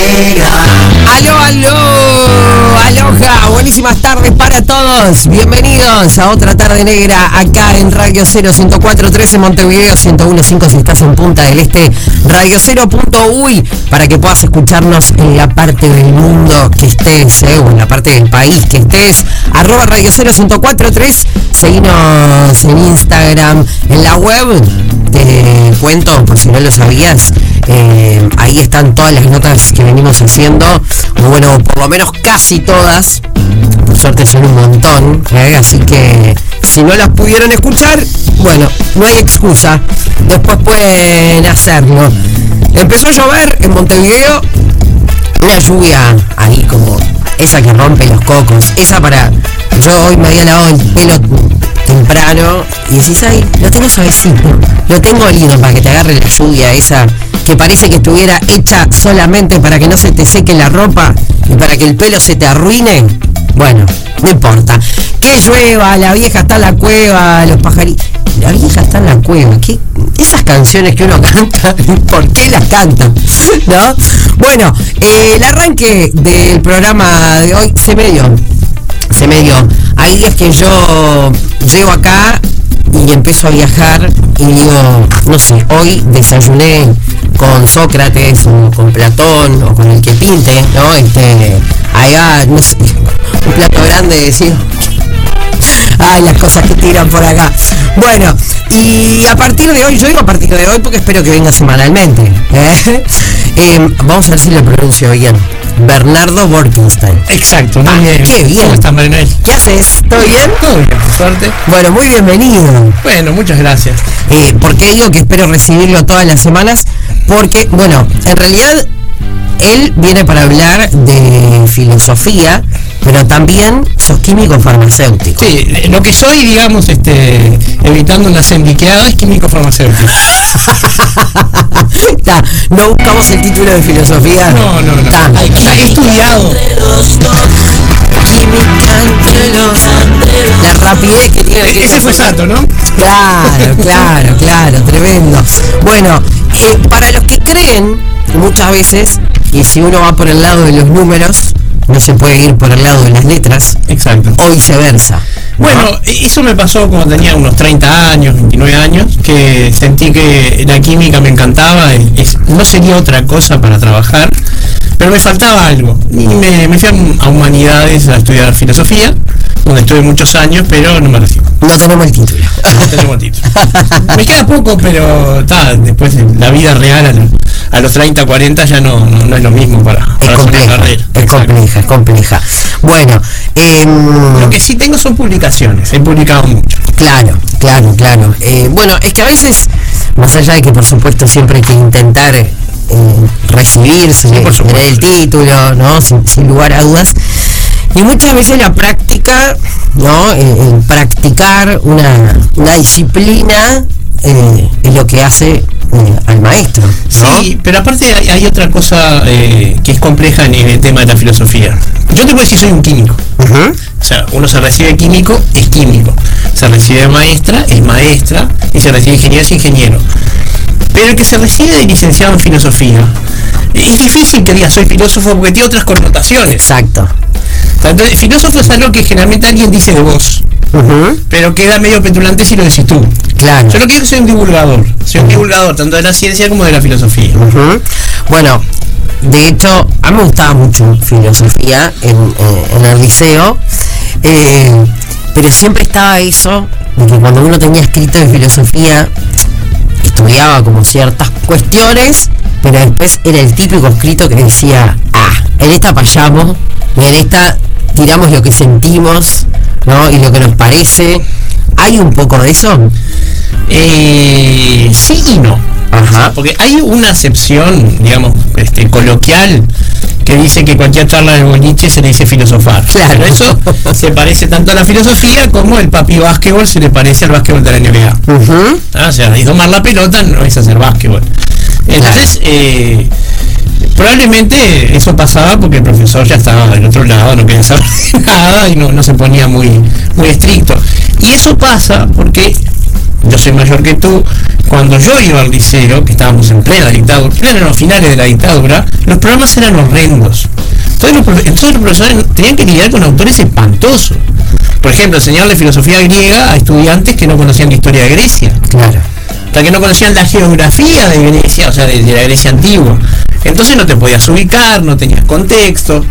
Aló, aló, aloja, buenísimas tardes para todos. Bienvenidos a otra tarde negra acá en Radio 0 104.3 en Montevideo, 101.5 si estás en Punta del Este, Radio 0.uy para que puedas escucharnos en la parte del mundo que estés, eh, en la parte del país que estés. Arroba Radio 0 104.3, seguinos en Instagram, en la web. Te cuento, por si no lo sabías, eh, ahí están todas las notas que venimos haciendo, o bueno, por lo menos casi todas, por suerte son un montón, ¿eh? así que si no las pudieron escuchar, bueno, no hay excusa, después pueden hacerlo. Empezó a llover en Montevideo, una lluvia ahí como esa que rompe los cocos, esa para... Yo hoy me había lavado el pelo temprano y decís, ay, lo tengo suavecito, lo tengo olido para que te agarre la lluvia esa que parece que estuviera hecha solamente para que no se te seque la ropa y para que el pelo se te arruine. Bueno, no importa. Que llueva, la vieja está en la cueva, los pajaritos. La vieja está en la cueva. ¿Qué? Esas canciones que uno canta, ¿por qué las canta? ¿No? Bueno, eh, el arranque del programa de hoy se me dio. Se me dio. Hay días que yo llego acá y empiezo a viajar y digo, no sé, hoy desayuné con Sócrates o con Platón o con el que pinte, ¿no? Este, ahí va, no sé, un plato grande decir, ay, las cosas que tiran por acá. Bueno, y a partir de hoy, yo digo a partir de hoy porque espero que venga semanalmente. ¿eh? Eh, vamos a ver si lo pronuncio bien. Bernardo Borkenstein. Exacto, muy Ah, bien. qué bien. ¿Cómo estás, Marinel? ¿Qué haces? ¿Todo bien? Todo bien, por suerte. Bueno, muy bienvenido. Bueno, muchas gracias. Eh, ¿Por qué digo que espero recibirlo todas las semanas? Porque, bueno, en realidad él viene para hablar de filosofía, pero también sos químico farmacéutico. Sí, eh, lo que soy, digamos, este, evitando una sembriqueada es químico farmacéutico. Ta, no buscamos el título de filosofía. No, no, no. Ta, He estudiado. La rapidez que tiene que Ese fue Sato, ¿no? Claro, claro, claro, tremendo. Bueno, eh, para los que creen, muchas veces, y si uno va por el lado de los números, no se puede ir por el lado de las letras, Exacto. o viceversa. ¿no? Bueno, eso me pasó cuando tenía unos 30 años, 29 años, que sentí que la química me encantaba, es- no sería otra cosa para trabajar, pero me faltaba algo. Y me, me fui a, a Humanidades a estudiar filosofía, donde estuve muchos años, pero no me recibo. no tenemos el título. No tenemos título. Me queda poco, pero ta, después la vida real a, a los 30, 40 ya no, no, no es lo mismo para, Es para una compleja, carrera. es Exacto. compleja, es compleja. Bueno, em, Lo que sí tengo son publicaciones, he publicado mucho. Claro, claro, claro. Eh, bueno, es que a veces, más allá de que por supuesto siempre hay que intentar eh, recibirse, por tener el título, ¿no? Sin, sin lugar a dudas. Y muchas veces la práctica, ¿no? Eh, el practicar una, una disciplina eh, es lo que hace eh, al maestro. ¿no? Sí, pero aparte hay, hay otra cosa eh, que es compleja en, el tema de la filosofía. Yo te puedo decir soy un químico. O sea, uno se recibe químico, es químico. Se recibe maestra, es maestra. Y se recibe ingeniero, es ingeniero. Pero el que se recibe de licenciado en filosofía, es difícil que diga soy filósofo porque tiene otras connotaciones. Exacto. Entonces, filósofo es algo que generalmente alguien dice de vos, pero queda medio petulante si lo decís tú. Claro. Yo lo que soy un divulgador. Soy un divulgador tanto de la ciencia como de la filosofía. Bueno, de hecho, a mí me gustaba mucho filosofía en, eh, en el liceo, eh, pero siempre estaba eso, de que cuando uno tenía escrito de filosofía, estudiaba como ciertas cuestiones, pero después era el típico escrito que decía, ah, en esta payamos, y en esta tiramos lo que sentimos, ¿no? Y lo que nos parece. ¿Hay un poco de eso? Eh, sí y no. Ajá. Porque hay una acepción, digamos, este, coloquial que dice que cualquier charla de boliche se le dice filosofar. Claro. Pero eso se parece tanto a la filosofía como el papi básquetbol se le parece al básquetbol de la NBA. Ah, O sea, y tomar la pelota no es hacer básquetbol. Entonces, eh, probablemente eso pasaba porque el profesor ya estaba del otro lado, no quería saber nada y no, no se ponía muy, muy estricto. Y eso pasa porque yo soy mayor que tú, cuando yo iba al liceo, que estábamos en plena dictadura, eran los finales de la dictadura, los programas eran horrendos. Entonces los, los profesores tenían que lidiar con autores espantosos. Por ejemplo, enseñarle filosofía griega a estudiantes que no conocían la historia de Grecia Claro. Hasta que no conocían la geografía de Grecia, o sea, de, de la Grecia antigua. Entonces no te podías ubicar, no tenías contexto.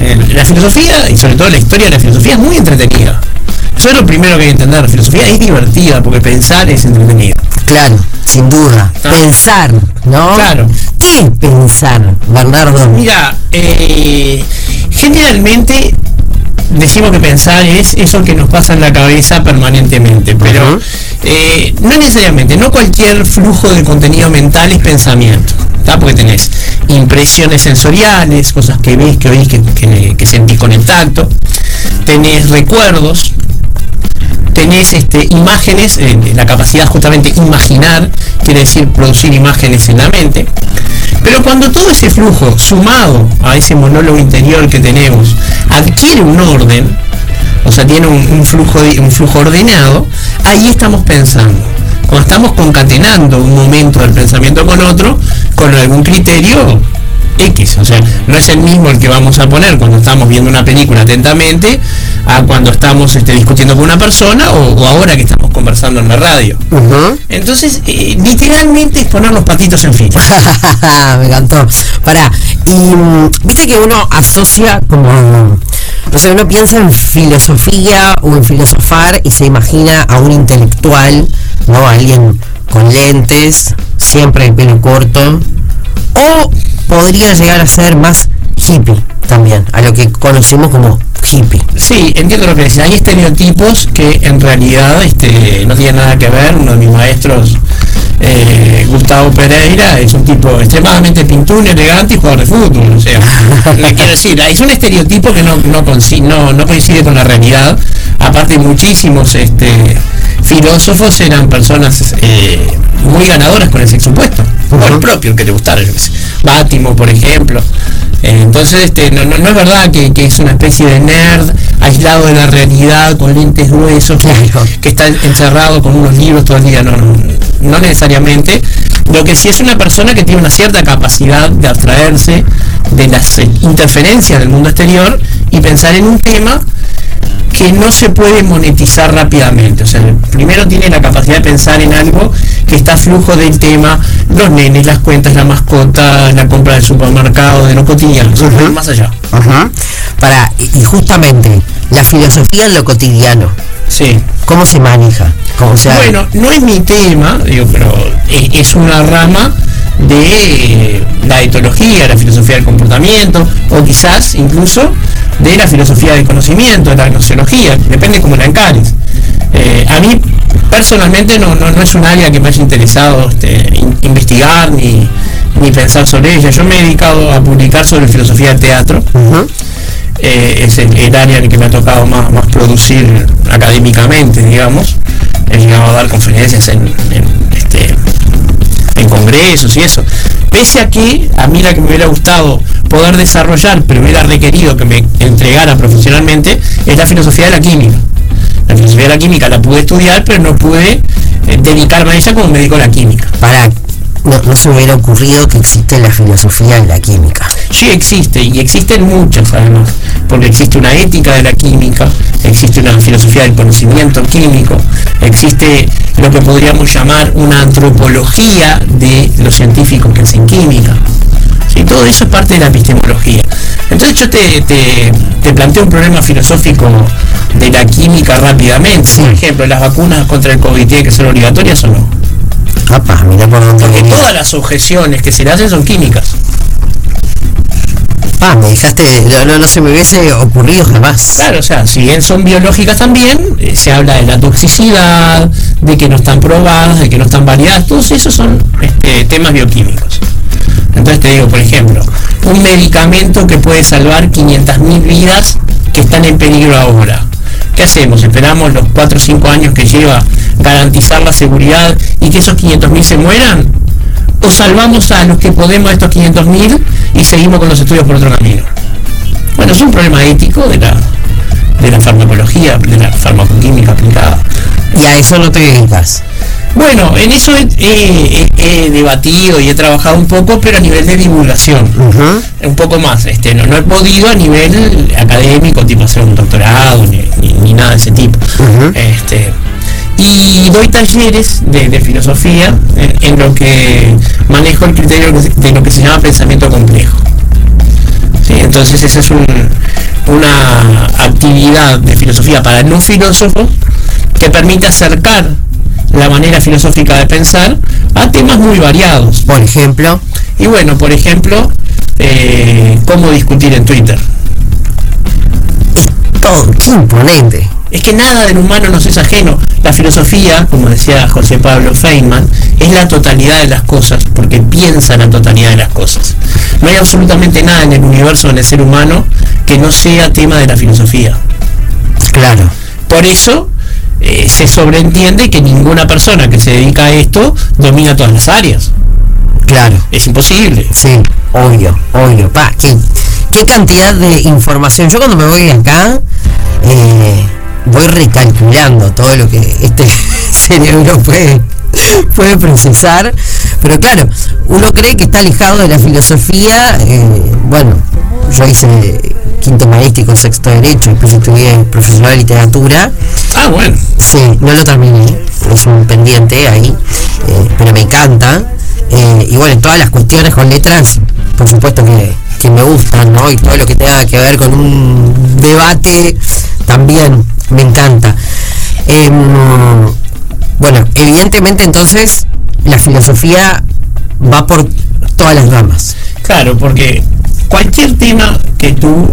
Eh, la filosofía, y sobre todo la historia de la filosofía, es muy entretenida. Eso es lo primero que hay que entender. La filosofía es divertida porque pensar es entretenido. Claro, sin duda. Ah. Pensar, ¿no? Claro. ¿Qué pensar, Bernardo? Mira, eh, generalmente decimos que pensar es eso que nos pasa en la cabeza permanentemente, pero. Eh, no necesariamente, no cualquier flujo de contenido mental es pensamiento, ¿tá? porque tenés impresiones sensoriales, cosas que ves, que oís, que, que- sentís con el tacto, tenés recuerdos, tenés este, imágenes, eh, la capacidad justamente imaginar, quiere decir producir imágenes en la mente. Pero cuando todo ese flujo, sumado a ese monólogo interior que tenemos, adquiere un orden, o sea, tiene un, un flujo, un flujo ordenado, ahí estamos pensando. Cuando estamos concatenando un momento del pensamiento con otro, con algún criterio X, o sea, no es el mismo el que vamos a poner cuando estamos viendo una película atentamente a cuando estamos este, discutiendo con una persona o, o ahora que estamos conversando en la radio. Entonces, eh, literalmente es poner los patitos en fila. Me encantó. Pará, y mm, viste que uno asocia como, no sé, uno piensa en filosofía o en filosofar y se imagina a un intelectual, ¿no? Alguien con lentes, siempre el pelo corto, o podría llegar a ser más hippie también, a lo que conocemos como hippie. Sí, entiendo lo que decís. Hay estereotipos que en realidad este, no tienen nada que ver. Uno de mis maestros, eh, Gustavo Pereira, es un tipo extremadamente pintún, elegante y jugador de fútbol. O sea, le quiero decir, es un estereotipo que no, no, no, no coincide con la realidad. Aparte, muchísimos este, filósofos eran personas eh, muy ganadoras con el sexo opuesto. O el Ujú. propio, el que te gustara, yo qué sé. Bátimo, por ejemplo. Eh, entonces, este, no, no- no es verdad que, que es una especie de nerd aislado de la realidad, con lentes gruesos, que, está encerrado con unos libros todo el día. No, no, no necesariamente. Lo que sí es una persona que tiene una cierta capacidad de abstraerse de las eh, interferencias del mundo exterior y pensar en un tema que no se puede monetizar rápidamente. O sea, primero tiene la capacidad de pensar en algo que está a flujo del tema, los nenes, las cuentas, la mascota, la compra del supermercado, de lo cotidiano, más allá. Para, y, y justamente, la filosofía en lo cotidiano, Sí. ¿cómo se maneja? ¿Cómo se Bueno, no es mi tema, digo, pero es, es una rama de eh, la etología, la filosofía del comportamiento, o quizás incluso de la filosofía del conocimiento, de la gnoseología, depende cómo la encares. Eh, a mí personalmente no, no, no es un área que me haya interesado este, in- investigar ni, ni pensar sobre ella. Yo me he dedicado a publicar sobre filosofía del teatro. Eh, es el, área en el que me ha tocado más, más producir académicamente, digamos. He llegado a dar conferencias en, en, este, en congresos y eso. Pese a que a mí la que me hubiera gustado poder desarrollar, pero hubiera requerido que me entregara profesionalmente, es la filosofía de la química. La filosofía de la química la pude estudiar, pero no pude eh, dedicarme a ella como me dedico la química. Para, no, no se hubiera ocurrido que existe la filosofía en la química. Sí existe, y existen muchas además, porque existe una ética de la química, existe una filosofía del conocimiento químico, existe lo que podríamos llamar una antropología de los científicos que hacen química. Sí, todo eso es parte de la epistemología. Entonces yo te, te- te planteo un problema filosófico de la química rápidamente. Sí. Por ejemplo, las vacunas contra el COVID tienen que ser obligatorias o no. Apa, mira por dónde Porque todas las objeciones que se le hacen son químicas. Ah, me dejaste, no, no, no se me hubiese ocurrido jamás. Claro, o sea, si bien son biológicas también, eh, se habla de la toxicidad, de que no están probadas, de que no están validadas, todos esos son este, temas bioquímicos. Entonces te digo, por ejemplo, un medicamento que puede salvar 500.000 vidas que están en peligro ahora. ¿Qué hacemos? ¿Esperamos los 4 o 5 años que lleva garantizar la seguridad y que esos 500.000 se mueran? ¿O salvamos a los que podemos de estos 500.000 y seguimos con los estudios por otro camino? Bueno, es un problema ético de la, de la farmacología, de la farmacoquímica aplicada. Y a eso no te dedicas. Bueno, en eso he, he- he debatido y he trabajado un poco, pero a nivel de divulgación. Un poco más. Este, no, no he podido a nivel académico, tipo hacer un doctorado, ni, ni- ni nada de ese tipo. Este, y doy talleres de, de filosofía en, en lo que manejo el criterio de lo que se llama pensamiento complejo. ¿Sí? Entonces esa es un- una actividad de filosofía para no filósofos que permite acercar la manera filosófica de pensar a temas muy variados. Por ejemplo, Y bueno, por ejemplo, eh, cómo discutir en Twitter. todo, qué imponente. Es que nada del humano nos es ajeno. La filosofía, como decía José Pablo Feynman, es la totalidad de las cosas, porque piensa la totalidad de las cosas. No hay absolutamente nada en el universo, en el ser humano, que no sea tema de la filosofía. Claro. Por eso eh, se sobreentiende que ninguna persona que se dedica a esto domina todas las áreas. Claro. Es imposible. Sí, obvio, obvio. Pa, qué, qué cantidad de información. Yo cuando me voy acá, eh, voy recalculando todo lo que este cerebro puede, puede procesar. Pero claro, uno cree que está alejado de la filosofía. eh, bueno, yo hice quinto maestro, sexto derecho, después estudié profesional de literatura. Ah, bueno. Sí, no lo terminé, es un pendiente ahí, eh, pero me encanta. Eh, y bueno, todas las cuestiones con letras, por supuesto que, que me gustan, ¿no? Y todo lo que tenga que ver con un debate también me encanta. Em, bueno, evidentemente entonces la filosofía va por todas las ramas. Claro, porque cualquier tema que tú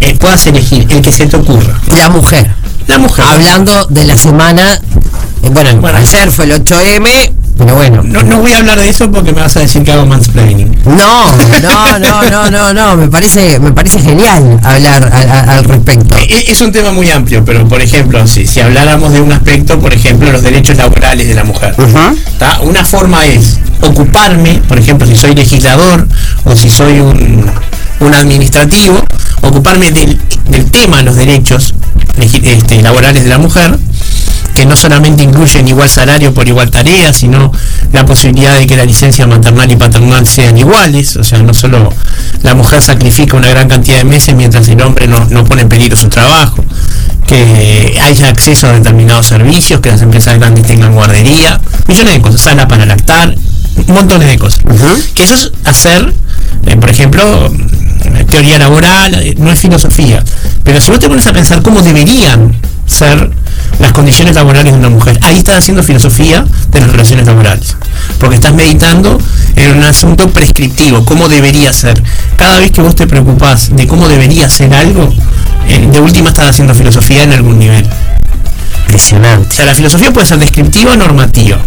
eh, puedas elegir, el que se te ocurra. La mujer, La mujer. hablando de la semana, eh, bueno, Bueno. ayer fue el 8M, pero bueno, No, no voy a hablar de eso porque me vas a decir que hago mansplaining. No, no, no, no, no, no, me parece, me parece genial hablar al respecto. Eh, Es un tema muy amplio, pero por ejemplo, si, si habláramos de un aspecto, por ejemplo, los derechos laborales de la mujer. ¿tá? Una forma es ocuparme, por ejemplo, si soy legislador o si soy un, un administrativo, ocuparme del, del tema de los derechos este, laborales de la mujer, que no solamente incluyen igual salario por igual tarea, sino la posibilidad de que la licencia maternal y paternal sean iguales, o sea, no solo la mujer sacrifica una gran cantidad de meses mientras el hombre no, no pone en peligro su trabajo, que haya acceso a determinados servicios, que las empresas grandes tengan guardería, millones de cosas, sala para lactar, montones de cosas. Que eso es hacer, eh, por ejemplo, teoría laboral, eh, no es filosofía. Pero si vos te pones a pensar cómo deberían ser las condiciones laborales de una mujer, ahí estás haciendo filosofía de las relaciones laborales. Porque estás meditando en un asunto prescriptivo, cómo debería ser. Cada vez que vos te preocupás de cómo debería ser algo, de última estás haciendo filosofía en algún nivel. O Impresionante. sea, la filosofía puede ser descriptiva o normativa.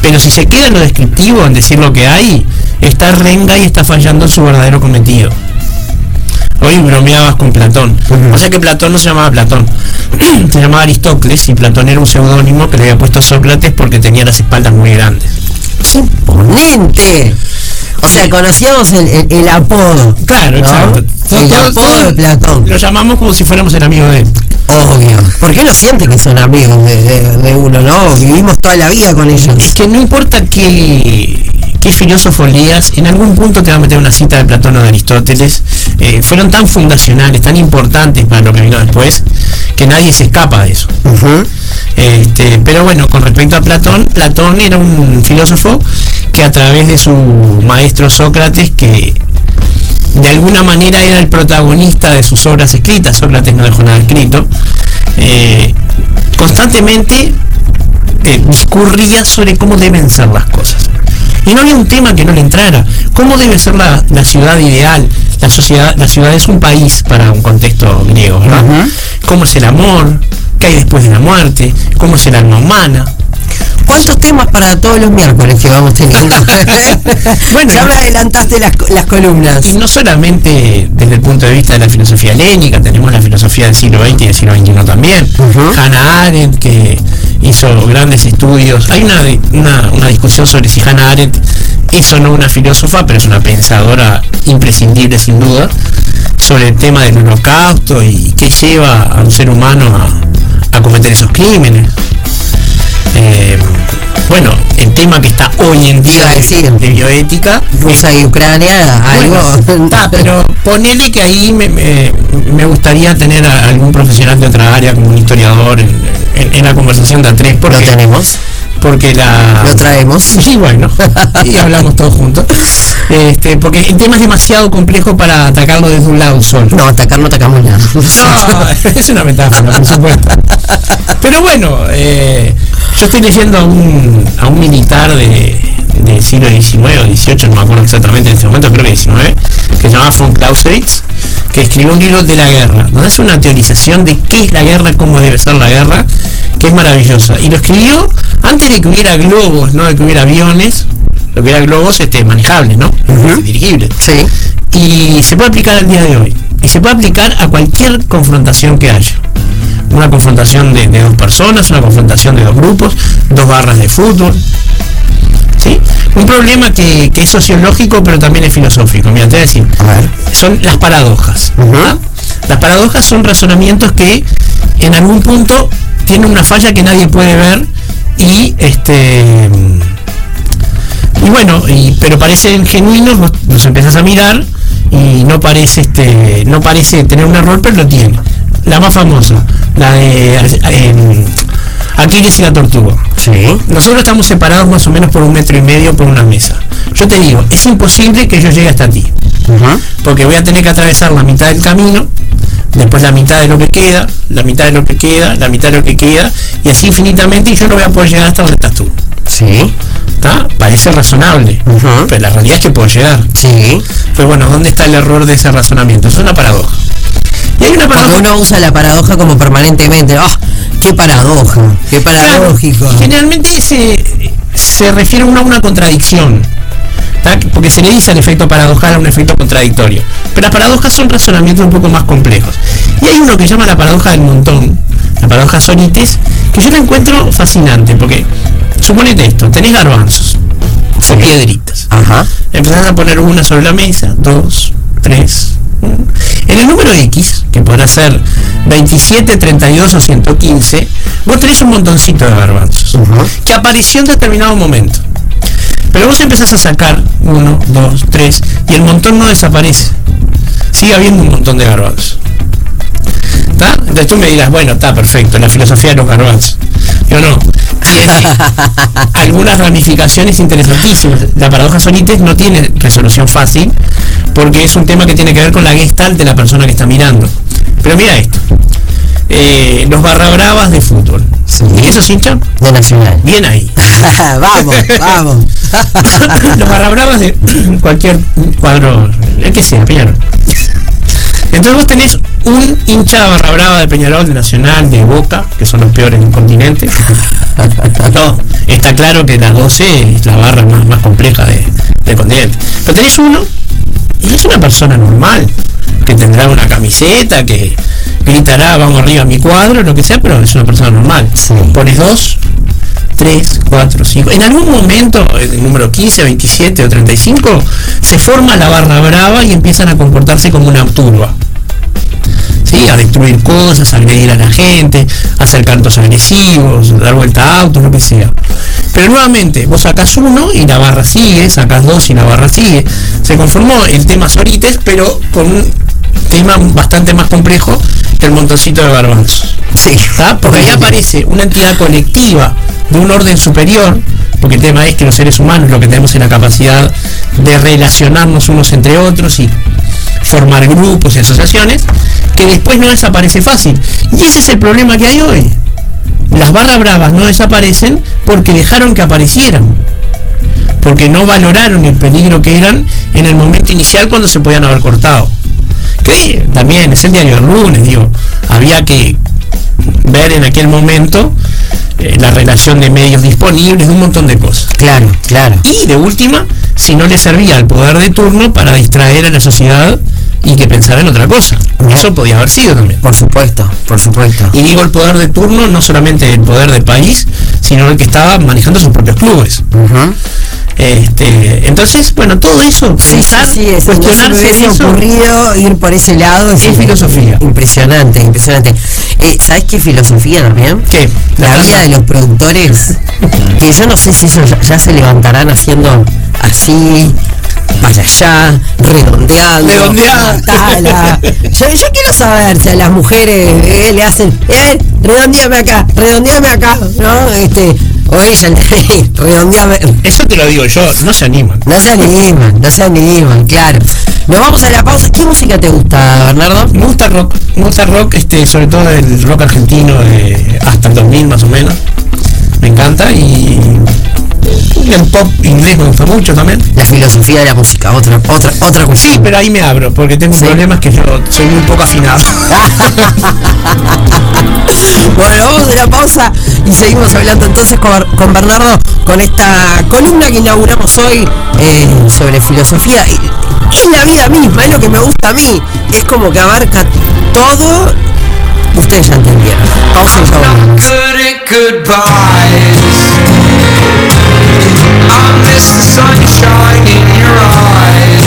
Pero si se queda en lo descriptivo, en decir lo que hay, está renga y está fallando en su verdadero cometido. Hoy bromeabas con Platón. O sea que Platón no se llamaba Platón. se llamaba Aristócles y Platón era un seudónimo que le había puesto Sócrates porque tenía las espaldas muy grandes. ¡Qué imponente! O sea, conocíamos el, el- el apodo. Claro, ¿no? exacto. El apodo de Platón. Lo llamamos como si fuéramos el amigo de él. Obvio. ¿Por qué no sienten que son amigos de, de- de uno, no? Vivimos toda la vida con ellos. Es que no importa qué, qué filósofo leas, en algún punto te va a meter una cita de Platón o de Aristóteles. Eh, fueron tan fundacionales, tan importantes para lo que vino después, que nadie se escapa de eso. Este, pero bueno, con respecto a Platón, Platón era un filósofo que a través de su maestro Sócrates, que de alguna manera era el protagonista de sus obras escritas, Sócrates no dejó nada escrito, eh, constantemente eh, discurría sobre cómo deben ser las cosas. Y no había un tema que no le entrara. ¿Cómo debe ser la, la ciudad ideal? La sociedad, la ciudad es un país para un contexto griego. ¿Cómo es el amor? ¿Qué hay después de la muerte? ¿Cómo es el alma humana? ¿Cuántos temas para todos los miércoles que vamos teniendo? Bueno. ya me adelantaste las, co- las columnas. Y no solamente desde el punto de vista de la filosofía helénica, tenemos la filosofía del siglo XX y del siglo XXI también. Hannah Arendt, que hizo grandes estudios. Hay una, una, una discusión sobre si Hannah Arendt es o no una filósofa, pero es una pensadora imprescindible sin duda, sobre el tema del holocausto y qué lleva a un ser humano a, a cometer esos crímenes. Eh, bueno, el tema que está hoy en día a decir. de bioética. Rusia y Ucrania, algo. Bueno, está, pero ponele que ahí me, me- me gustaría tener a algún profesional de otra área, como un historiador, en, en- en la conversación de A3, Lo porque, tenemos, porque la... lo traemos. Sí, bueno, y hablamos todos juntos. Este, porque el tema es demasiado complejo para atacarlo desde un lado solo. No, atacar no atacamos nada. No, es una metáfora, por supuesto. Pero bueno, eh, yo estoy leyendo a un, a un militar de, del siglo XIX o XVIII, no me acuerdo exactamente en este momento, creo que XIX, que se llama von Clausewitz, que escribió un libro de la guerra, donde hace una teorización de qué es la guerra, cómo debe ser la guerra, que es maravillosa. Y lo escribió antes de que hubiera globos, no de que hubiera aviones, lo que hubiera globos este, manejables, ¿no? Ujú. Dirigibles Sí. y se puede aplicar al día de hoy. Y se puede aplicar a cualquier confrontación que haya. Una confrontación de, de dos personas, una confrontación de dos grupos, dos barras de fútbol. Un problema que, que es sociológico pero también es filosófico. Mira, te voy a decir, A ver. son las paradojas. Las paradojas son razonamientos que en algún punto tienen una falla que nadie puede ver y este y bueno, y- pero parecen genuinos, vos los empezás a mirar y no parece este no parece tener un error, pero lo tiene. La más famosa, la de eh, Aquiles y la tortuga. Sí. Nosotros estamos separados más o menos por un metro y medio por una mesa. Yo te digo, es imposible que yo llegue hasta ti porque voy a tener que atravesar la mitad del camino, después la mitad de lo que queda, la mitad de lo que queda, la mitad de lo que queda, y así infinitamente, y yo no voy a poder llegar hasta donde estás tú. Sí. ¿Está? Parece razonable, pero la realidad es que puedo llegar. Sí. Pues bueno, ¿dónde está el error de ese razonamiento? Es una paradoja. Y hay una paradoja. uno usa la paradoja como permanentemente. ¡Ah! ¡Qué paradoja! ¡Qué paradójico! Claro, generalmente se, se refiere uno a una contradicción. ¿tá? Porque se le dice al efecto paradojal a un efecto contradictorio. Pero las paradojas son razonamientos un poco más complejos. Y hay uno que llama la paradoja del montón, la paradoja Sonites, que yo la encuentro fascinante, porque suponete esto, tenés garbanzos o piedritas. Ajá. Empezás a poner una sobre la mesa, dos, tres. En el número X, que podrá ser 27, 32 o 115, vos tenés un montoncito de garbanzos que apareció en determinado momento. Pero vos empezás a sacar uno, dos, tres, y el montón no desaparece. Sigue habiendo un montón de garbanzos. ¿Está? Entonces tú me dirás, bueno, está perfecto, la filosofía de los garbanzos. Yo no. Tiene algunas ramificaciones interesantísimas. La paradoja Sonites no tiene resolución fácil porque es un tema que tiene que ver con la gestalt de la persona que está mirando. Pero mira esto. Eh, los barra bravas de fútbol. Sí. ¿Y qué sos hincha? De Nacional. Bien ahí. vamos, vamos. los barra bravas de cualquier cuadro, el que sea, Peñarol. Entonces vos tenés un hincha barra brava de Peñarol, de Nacional, de Boca, que son los peores del continente. No, está claro que la 12 es la barra más, más compleja de- del continente. Pero tenés uno, y es una persona normal, que tendrá una camiseta, que gritará, vamos arriba a mi cuadro, lo que sea, pero es una persona normal. Sí. Pones dos, 3, 4, 5. En algún momento, en el número 15, 27 o 35, se forma la barra brava y empiezan a comportarse como una turba. ¿Sí? A destruir cosas, a agredir a la gente, a hacer cantos agresivos, dar vuelta a autos, lo que sea. Pero nuevamente, vos sacás uno y la barra sigue, sacás dos y la barra sigue. Se conformó el tema Sorites, pero con un tema bastante más complejo que el montoncito de garbanzos. Sí. ¿Está? Porque ahí aparece una entidad colectiva de un orden superior, porque el tema es que los seres humanos lo que tenemos es la capacidad de relacionarnos unos entre otros y formar grupos y asociaciones, que después no desaparece fácil. Y ese es el problema que hay hoy. Las barras bravas no desaparecen porque dejaron que aparecieran. Porque no valoraron el peligro que eran en el momento inicial cuando se podían haber cortado. Que también es el diario del lunes, digo, había que ver en aquel momento eh, la relación de medios disponibles, un montón de cosas. Claro, claro. Y de última, si no le servía al poder de turno para distraer a la sociedad y que pensara en otra cosa. Eso podía haber sido también. Por supuesto, por supuesto. Y digo el poder de turno, no solamente el poder del país, sino el que estaba manejando sus propios clubes. Este, entonces, bueno, todo eso, Sí, sí, pensar, sí, no se me cuestionarse eso, ocurrido ir por ese lado. Es filosofía. Impresionante, impresionante. Eh, ¿Sabes qué filosofía también? ¿Qué? La La vida de los productores, que yo no sé si eso ya, ya se levantarán haciendo así, para allá, redondeando, Redondear. tala. Yo, yo quiero saber si a las mujeres eh, le hacen, eh, redondeame acá, redondeame acá, ¿no? Este, o ella, redondeame. Eso te lo digo yo, no se animan. No se animan, no se animan, claro. Nos vamos a la pausa. ¿Qué música te gusta, Bernardo? Me gusta rock, me gusta rock, este, sobre todo el rock argentino de hasta el 2000 más o menos. Me encanta y el pop inglés me gusta mucho también. La filosofía de la música, otra, otra, otra Sí, cuestión. pero ahí me abro, porque tengo Sí. problemas que yo soy muy poco afinado. Bueno, vamos a la pausa y seguimos hablando entonces con, con Bernardo con esta columna que inauguramos hoy eh, sobre filosofía. Y- Es la vida misma, es lo que me gusta a mí. Es como que abarca todo. Ustedes ya entendieron. Pausa y ya volvemos. good at goodbyes. I miss the sunshine in your eyes.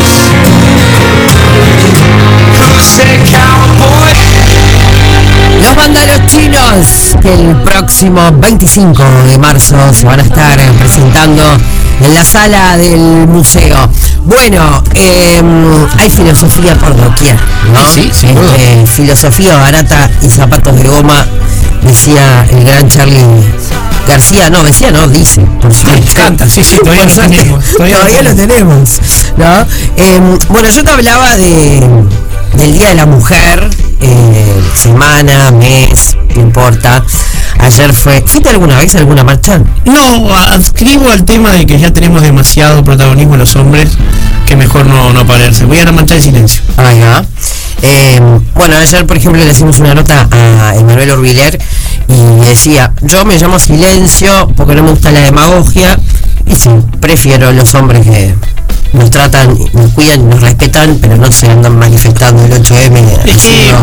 Who said cowboy? Los vándalos chinos que el próximo 25 de marzo se van a estar presentando en la sala del museo. Bueno, eh, hay filosofía por doquier, ¿no? Sí, sin duda. Este, filosofía barata y zapatos de goma, decía el gran Charlie García, no, decía no, dice, por suerte. encanta, sí, sí, todavía lo tenemos, todavía Todavía lo tenemos, ¿no? Eh, bueno, yo te hablaba de, del Día de la Mujer, eh, semana, mes, no importa. Ayer fue, ¿fuiste alguna vez a alguna marcha? No, adscribo al tema de que ya tenemos demasiado protagonismo los hombres, que mejor no, no pararse. Voy a la marcha de silencio. Ahí va. Eh, bueno, ayer, por ejemplo, le hicimos una nota a Emanuel Orbiler y decía, yo me llamo silencio porque no me gusta la demagogia y sí, prefiero los hombres que nos tratan, nos cuidan, nos respetan, pero no se andan manifestando el 8M. Es que-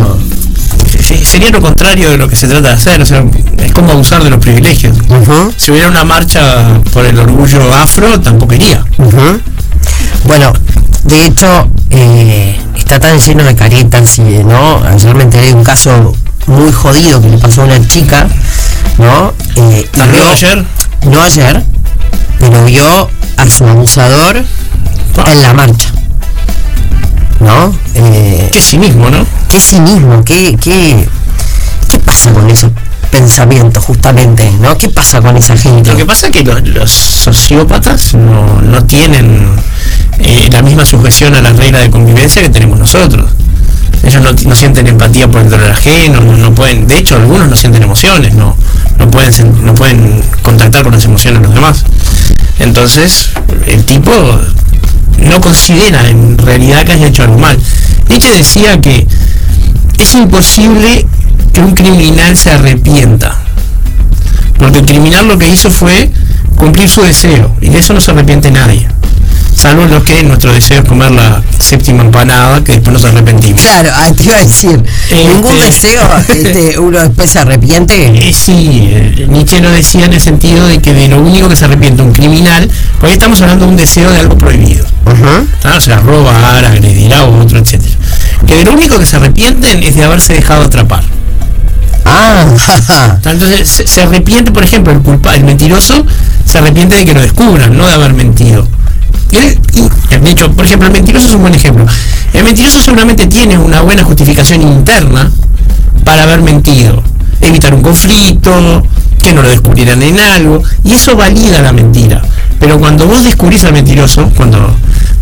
Sería lo contrario de lo que se trata de hacer, o sea, es como abusar de los privilegios. Si hubiera una marcha por el orgullo afro, tampoco iría. Bueno, de hecho, eh, está tan lleno de caretas y de, ¿no? Ayer me enteré de un caso muy jodido que le pasó a una chica, ¿no? Eh, y ¿La vio vio- ayer? no ayer, pero vio a su abusador en la marcha. ¿No? Eh, Qué cinismo, ¿no? ¿Qué cinismo? ¿Qué, qué, ¿Qué pasa con esos pensamientos justamente? ¿No? ¿Qué pasa con esa gente? Lo que pasa es que los, los sociópatas no, no tienen eh, la misma sujeción a las reglas de convivencia que tenemos nosotros. Ellos no, no sienten empatía por el dolor ajeno, no, no pueden, de hecho algunos no sienten emociones, no, no pueden no pueden contactar con las emociones de los demás. Entonces, el tipo no considera en realidad que haya hecho algo mal. Nietzsche decía que es imposible que un criminal se arrepienta. Porque el criminal lo que hizo fue cumplir su deseo. Y de eso no se arrepiente nadie. Salvo los que nuestro deseo es comer la séptima empanada que después nos arrepentimos. Claro, ah, te iba a decir, Este- ningún deseo este, uno después se arrepiente. Eh, sí, eh, Nietzsche lo decía en el sentido de que de lo único que se arrepiente un criminal, porque estamos hablando de un deseo de algo prohibido. ¿tá? O sea, robar, agredir a otro, etc. Que de lo único que se arrepienten es de haberse dejado atrapar. Ah. Entonces se, se arrepiente, por ejemplo, el culpa, el mentiroso se arrepiente de que lo descubran, no de haber mentido. Y él- y, de hecho, por ejemplo, el mentiroso es un buen ejemplo. El mentiroso seguramente tiene una buena justificación interna para haber mentido. Evitar un conflicto, que no lo descubrieran en algo, y eso valida la mentira. Pero cuando vos descubrís al mentiroso, cuando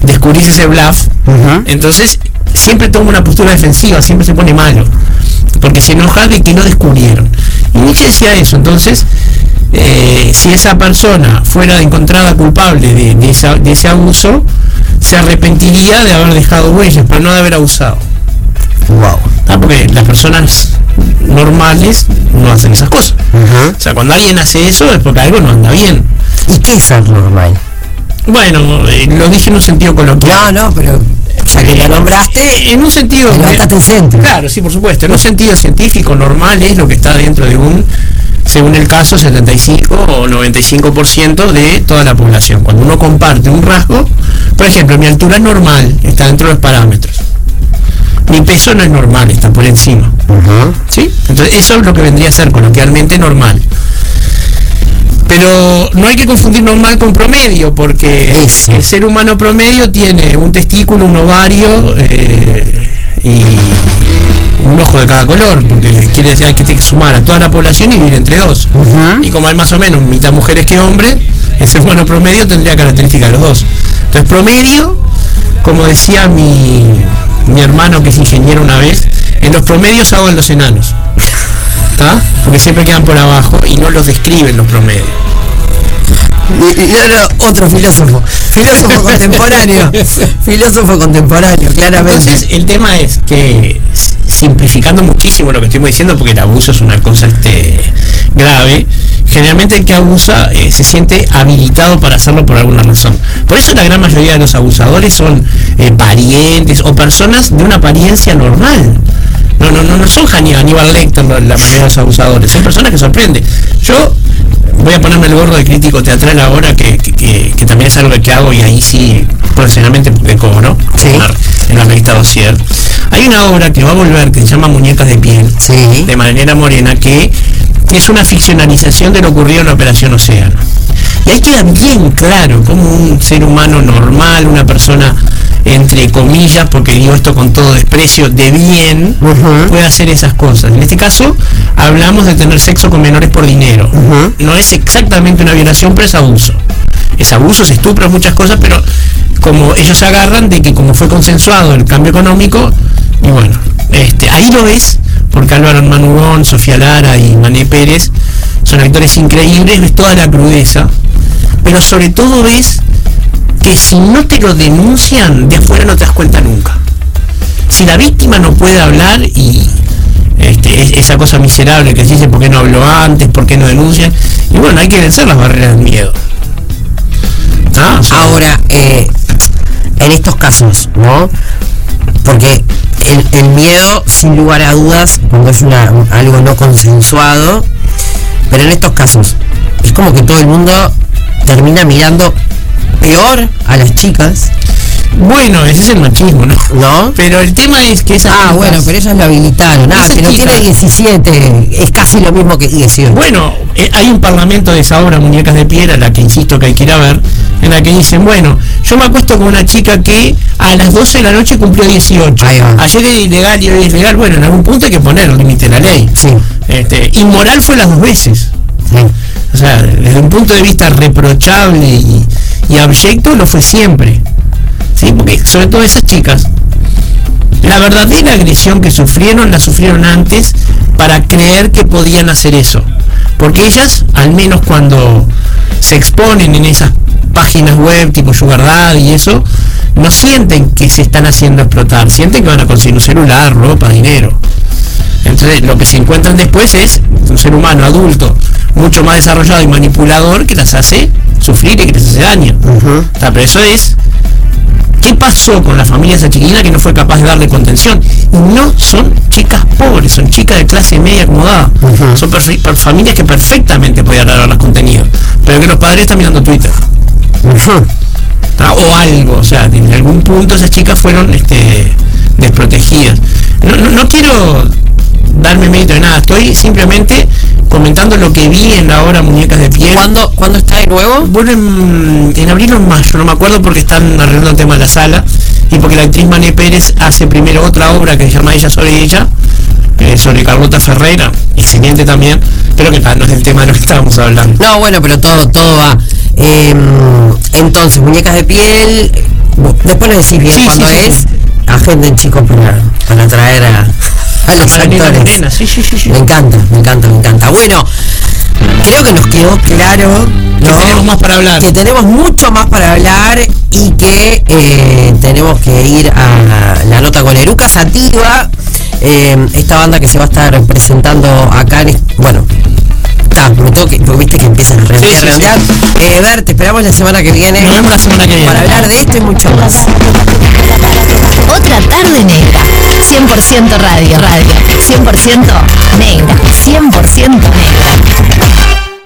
descubrís ese bluff, entonces siempre toma una postura defensiva, siempre se pone malo, porque se enoja de que no descubrieron. Y Nietzsche decía eso, entonces, eh, si esa persona fuera encontrada culpable de, de esa- de ese abuso, se arrepentiría de haber dejado huellas, pero no de haber abusado. Wow. Ah, Porque las personas normales no hacen esas cosas. O sea, cuando alguien hace eso es porque algo no anda bien. ¿Y qué es ser normal? Bueno, eh, lo dije en un sentido coloquial. No, no, pero ya que la nombraste, En un sentido... levantaste el centro. Claro, sí, por supuesto. En un sentido científico normal es lo que está dentro de un, según el caso, 75 o 95% de toda la población. Cuando uno comparte un rasgo, por ejemplo, mi altura es normal, está dentro de los parámetros. mi peso no es normal, está por encima. ¿Sí? Entonces eso es lo que vendría a ser coloquialmente normal. Pero no hay que confundir normal con promedio, porque Eso. el ser humano promedio tiene un testículo, un ovario eh, y un ojo de cada color, porque quiere decir hay que tiene que sumar a toda la población y vivir entre dos. Y como hay más o menos mitad mujeres que hombres, el ser humano promedio tendría características de los dos. Entonces promedio, como decía mi, mi hermano que es ingeniero una vez, en los promedios hago en los enanos. ¿Está? Porque siempre quedan por abajo y no los describen los promedios. Y- y otro filósofo, filósofo contemporáneo, filósofo contemporáneo, claramente. Entonces el tema es que simplificando muchísimo lo que estoy diciendo, porque el abuso es una cosa este, grave, generalmente el que abusa eh, se siente habilitado para hacerlo por alguna razón. Por eso la gran mayoría de los abusadores son eh, parientes o personas de una apariencia normal. No, no, no, no son Hannibal, Lecter la la mayoría de los abusadores, son personas que sorprenden. Yo voy a ponerme el gorro de crítico teatral ahora, que, que- que- que también es algo que hago y ahí sí, profesionalmente, de cómo no, Sí. en la- en la revista Dossier. Hay una obra que va a volver que se llama Muñecas de piel, Sí. de Marinera Morena, que es una ficcionalización de lo ocurrido en la Operación Océano. Y ahí queda bien claro cómo un ser humano normal, una persona entre comillas, porque digo esto con todo desprecio, de bien, puede hacer esas cosas. En este caso, hablamos de tener sexo con menores por dinero. No es exactamente una violación, pero es abuso. Es abuso, es estupro, es muchas cosas, pero como ellos se agarran de que como fue consensuado el cambio económico, y bueno, este, ahí lo ves, porque Álvaro Manugón, Sofía Lara y Mané Pérez son actores increíbles, ves toda la crudeza, pero sobre todo ves que si no te lo denuncian, de afuera no te das cuenta nunca. Si la víctima no puede hablar y este, es- esa cosa miserable que se dice por qué no habló antes, por qué no denuncian, y bueno, hay que vencer las barreras del miedo. Ah, Ahora, eh, en estos casos, ¿no? Porque el, el miedo, sin lugar a dudas, cuando es una, algo no consensuado, pero en estos casos, es como que todo el mundo termina mirando peor a las chicas, bueno, ese es el machismo, ¿no? ¿no? Pero el tema es que esas Ah, chicas- bueno, pero ellas lo habilitaron. Ah, pero tiene chicas- 17, es casi lo mismo que 18. Bueno, eh, hay un parlamento de esa obra, Muñecas de Piedra, la que insisto que hay que ir a ver, en la que dicen, bueno, yo me acuesto con una chica que a las 12 de la noche cumplió 18. Ahí va. Ayer era ilegal y hoy es legal. Bueno, en algún punto hay que poner un límite la ley. Sí. Este, inmoral fue las dos veces. O sea, desde un punto de vista reprochable y, abyecto lo fue siempre. ¿Sí? Porque sobre todo esas chicas, la verdadera agresión que sufrieron la sufrieron antes para creer que podían hacer eso. Porque ellas, al menos cuando se exponen en esas páginas web tipo Sugar Daddy y eso, no sienten que se están haciendo explotar, sienten que van a conseguir un celular, ropa, dinero. Entonces lo que se encuentran después es un ser humano adulto mucho más desarrollado y manipulador que las hace sufrir y que les hace daño. Ujú. O sea, pero eso es ¿Qué pasó con la familia de esa chiquilina que no fue capaz de darle contención? Y no son chicas pobres, son chicas de clase media acomodada. Son familias que perfectamente podían darles contenido. Pero que los padres están mirando Twitter. ¿tá? O algo. O sea, en algún punto esas chicas fueron este, desprotegidas. No, no- no quiero darme mérito de nada. Estoy simplemente comentando lo que vi en la obra Muñecas de Piel. ¿Cuándo, ¿Cuándo está de nuevo? Bueno, en, en abril o en mayo, no me acuerdo porque están arreglando el tema de la sala y porque la actriz Mané Pérez hace primero otra obra que se llama Ella sobre ella, eh, sobre Carlota Ferreira, excelente también, pero que no es el tema de lo que estábamos hablando. No, bueno, pero todo, todo va. Eh, entonces, muñecas de piel. Después le decís bien Sí, cuando sí, es. sí. Agenden chicos para, para traer a, a los La nena actores. morena, sí, sí, sí, sí. Me encanta, me encanta, me encanta. Bueno, creo que nos quedó claro Que ¿no? tenemos más para hablar. que tenemos mucho más para hablar y que eh, tenemos que ir a la nota con Eruca Sativa, eh, esta banda que se va a estar presentando acá en... Bueno, está, me tengo que, porque viste que empiezan a redondear, sí. redondear. Eh, Ver, te esperamos la semana que viene Nos vemos la semana que viene. para hablar de esto y mucho más. Otra tarde negra. 100% radio, radio. 100% negra. 100% negra.